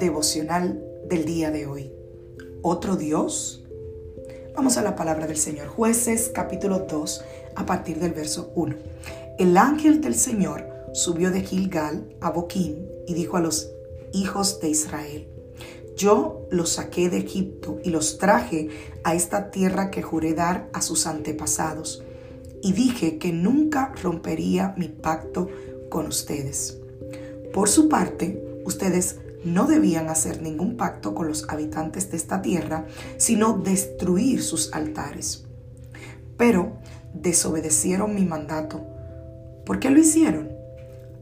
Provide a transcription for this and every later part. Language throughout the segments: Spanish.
Devocional del día de hoy. ¿Otro Dios? Vamos a la palabra del Señor. Jueces capítulo 2 a partir del verso 1. El ángel del Señor subió de Gilgal a Boquín y dijo a los hijos de Israel, yo los saqué de Egipto y los traje a esta tierra que juré dar a sus antepasados. Y dije que nunca rompería mi pacto con ustedes. Por su parte, ustedes no debían hacer ningún pacto con los habitantes de esta tierra, sino destruir sus altares. Pero desobedecieron mi mandato. ¿Por qué lo hicieron?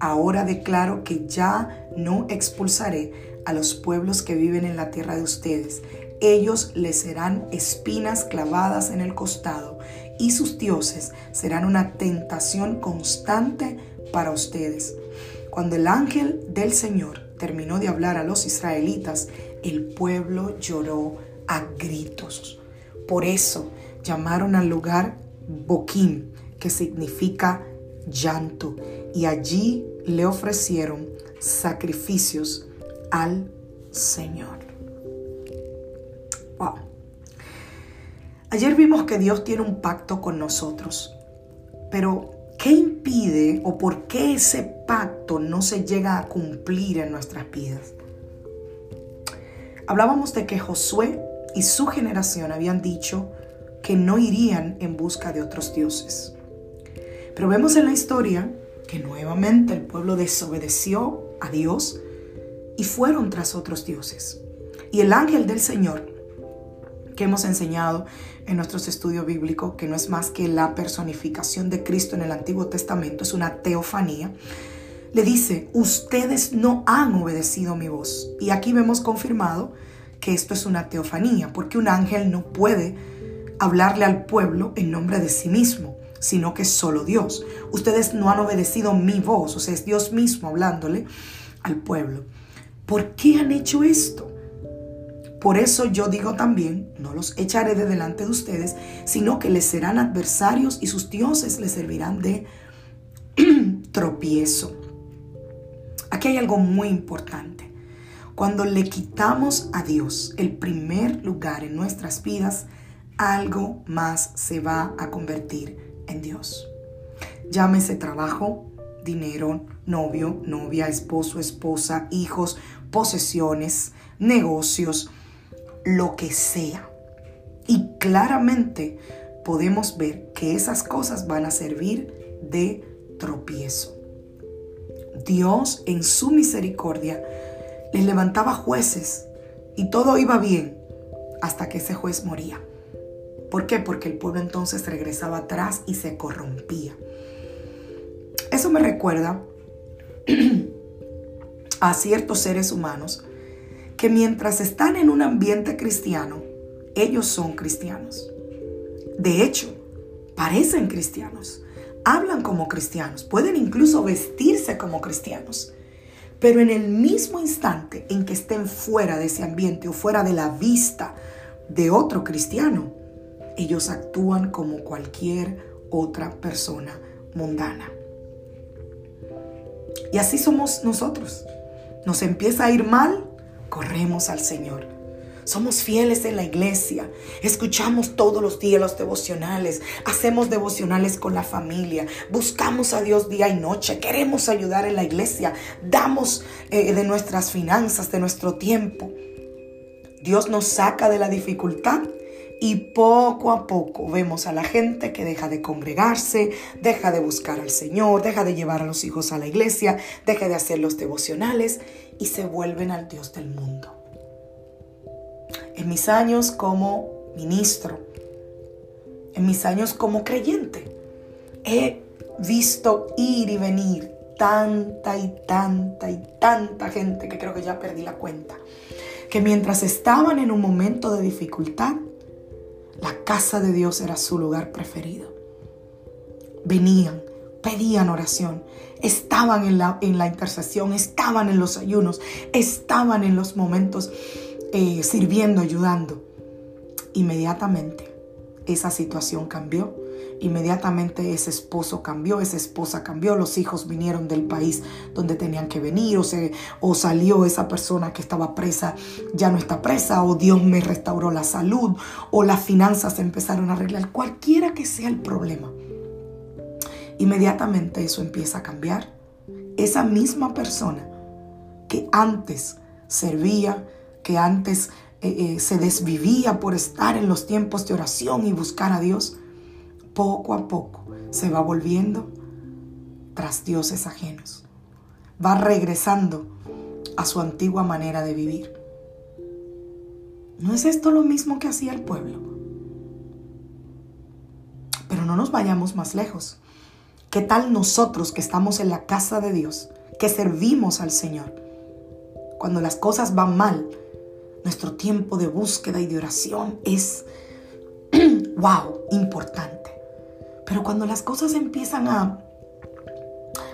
Ahora declaro que ya no expulsaré a los pueblos que viven en la tierra de ustedes. Ellos les serán espinas clavadas en el costado y sus dioses serán una tentación constante para ustedes. Cuando el ángel del Señor terminó de hablar a los israelitas, el pueblo lloró a gritos. Por eso llamaron al lugar Boquim, que significa llanto, y allí le ofrecieron sacrificios al Señor. Wow. Ayer vimos que Dios tiene un pacto con nosotros, pero ¿Qué impide o por qué ese pacto no se llega a cumplir en nuestras vidas? Hablábamos de que Josué y su generación habían dicho que no irían en busca de otros dioses. Pero vemos en la historia que nuevamente el pueblo desobedeció a Dios y fueron tras otros dioses. Y el ángel del Señor que hemos enseñado en nuestros estudios bíblicos, que no es más que la personificación de Cristo en el Antiguo Testamento, es una teofanía, le dice, ustedes no han obedecido mi voz. Y aquí vemos confirmado que esto es una teofanía, porque un ángel no puede hablarle al pueblo en nombre de sí mismo, sino que es solo Dios. Ustedes no han obedecido mi voz, o sea, es Dios mismo hablándole al pueblo. ¿Por qué han hecho esto? Por eso yo digo también, no los echaré de delante de ustedes, sino que les serán adversarios y sus dioses les servirán de tropiezo. Aquí hay algo muy importante. Cuando le quitamos a Dios el primer lugar en nuestras vidas, algo más se va a convertir en Dios. Llámese trabajo, dinero, novio, novia, esposo, esposa, hijos, posesiones, negocios, lo que sea. Y claramente podemos ver que esas cosas van a servir de tropiezo. Dios en su misericordia les levantaba jueces y todo iba bien hasta que ese juez moría. ¿Por qué? Porque el pueblo entonces regresaba atrás y se corrompía. Eso me recuerda a ciertos seres humanos que mientras están en un ambiente cristiano, ellos son cristianos. De hecho, parecen cristianos, hablan como cristianos, pueden incluso vestirse como cristianos. Pero en el mismo instante en que estén fuera de ese ambiente o fuera de la vista de otro cristiano, ellos actúan como cualquier otra persona mundana. Y así somos nosotros. Nos empieza a ir mal corremos al Señor. Somos fieles en la iglesia, escuchamos todos los días los devocionales, hacemos devocionales con la familia, buscamos a Dios día y noche, queremos ayudar en la iglesia, damos eh, de nuestras finanzas, de nuestro tiempo. Dios nos saca de la dificultad y poco a poco vemos a la gente que deja de congregarse, deja de buscar al Señor, deja de llevar a los hijos a la iglesia, deja de hacer los devocionales y se vuelven al Dios del mundo. en mis años como ministro, en mis años como creyente, he visto ir y venir tanta y tanta y tanta gente que creo que ya perdí la cuenta, que mientras estaban en un momento de dificultad, la casa de Dios era su lugar preferido. Venían, pedían oración, estaban en la, intercesión, estaban en los ayunos, estaban en los momentos eh, sirviendo, ayudando. Inmediatamente esa situación cambió. Inmediatamente ese esposo cambió, esa esposa cambió, los hijos vinieron del país donde tenían que venir o, se, o salió esa persona que estaba presa, ya no está presa, o Dios me restauró la salud, o las finanzas se empezaron a arreglar, cualquiera que sea el problema. Inmediatamente eso empieza a cambiar. Esa misma persona que antes servía, que antes eh, eh, se desvivía por estar en los tiempos de oración y buscar a Dios, poco a poco se va volviendo tras dioses ajenos. Va regresando a su antigua manera de vivir. ¿No es esto lo mismo que hacía el pueblo? Pero no nos vayamos más lejos. ¿Qué tal nosotros que estamos en la casa de Dios, que servimos al Señor? Cuando las cosas van mal, nuestro tiempo de búsqueda y de oración es, wow, importante. Pero cuando las cosas empiezan a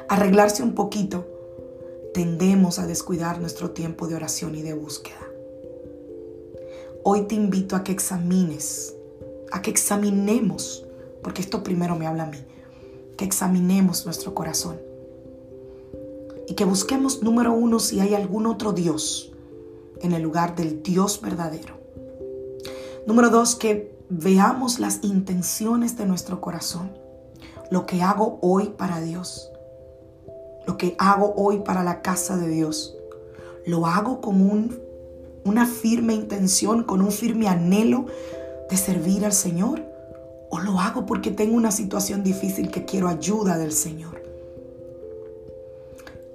arreglarse un poquito, tendemos a descuidar nuestro tiempo de oración y de búsqueda. Hoy te invito a que examines, a que examinemos, porque esto primero me habla a mí, que examinemos nuestro corazón y que busquemos, número uno, si hay algún otro Dios en el lugar del Dios verdadero. Número dos, que veamos las intenciones de nuestro corazón. Lo que hago hoy para Dios. Lo que hago hoy para la casa de Dios. Lo hago con un, una firme intención, con un firme anhelo de servir al Señor. O lo hago porque tengo una situación difícil que quiero ayuda del Señor.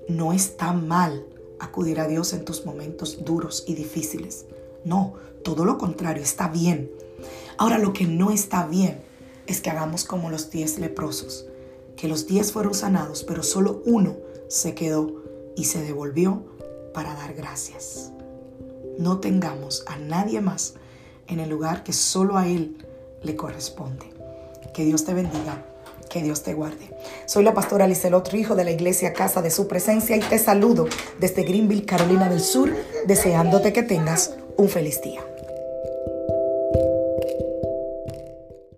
No está mal acudir a Dios en tus momentos duros y difíciles. No, todo lo contrario, está bien. Ahora lo que no está bien es que hagamos como los diez leprosos, que los diez fueron sanados, pero solo uno se quedó y se devolvió para dar gracias. No tengamos a nadie más en el lugar que solo a Él le corresponde. Que Dios te bendiga que Dios te guarde. Soy la pastora otro hijo de la iglesia Casa de Su Presencia, y te saludo desde Greenville, Carolina del Sur, deseándote que tengas un feliz día.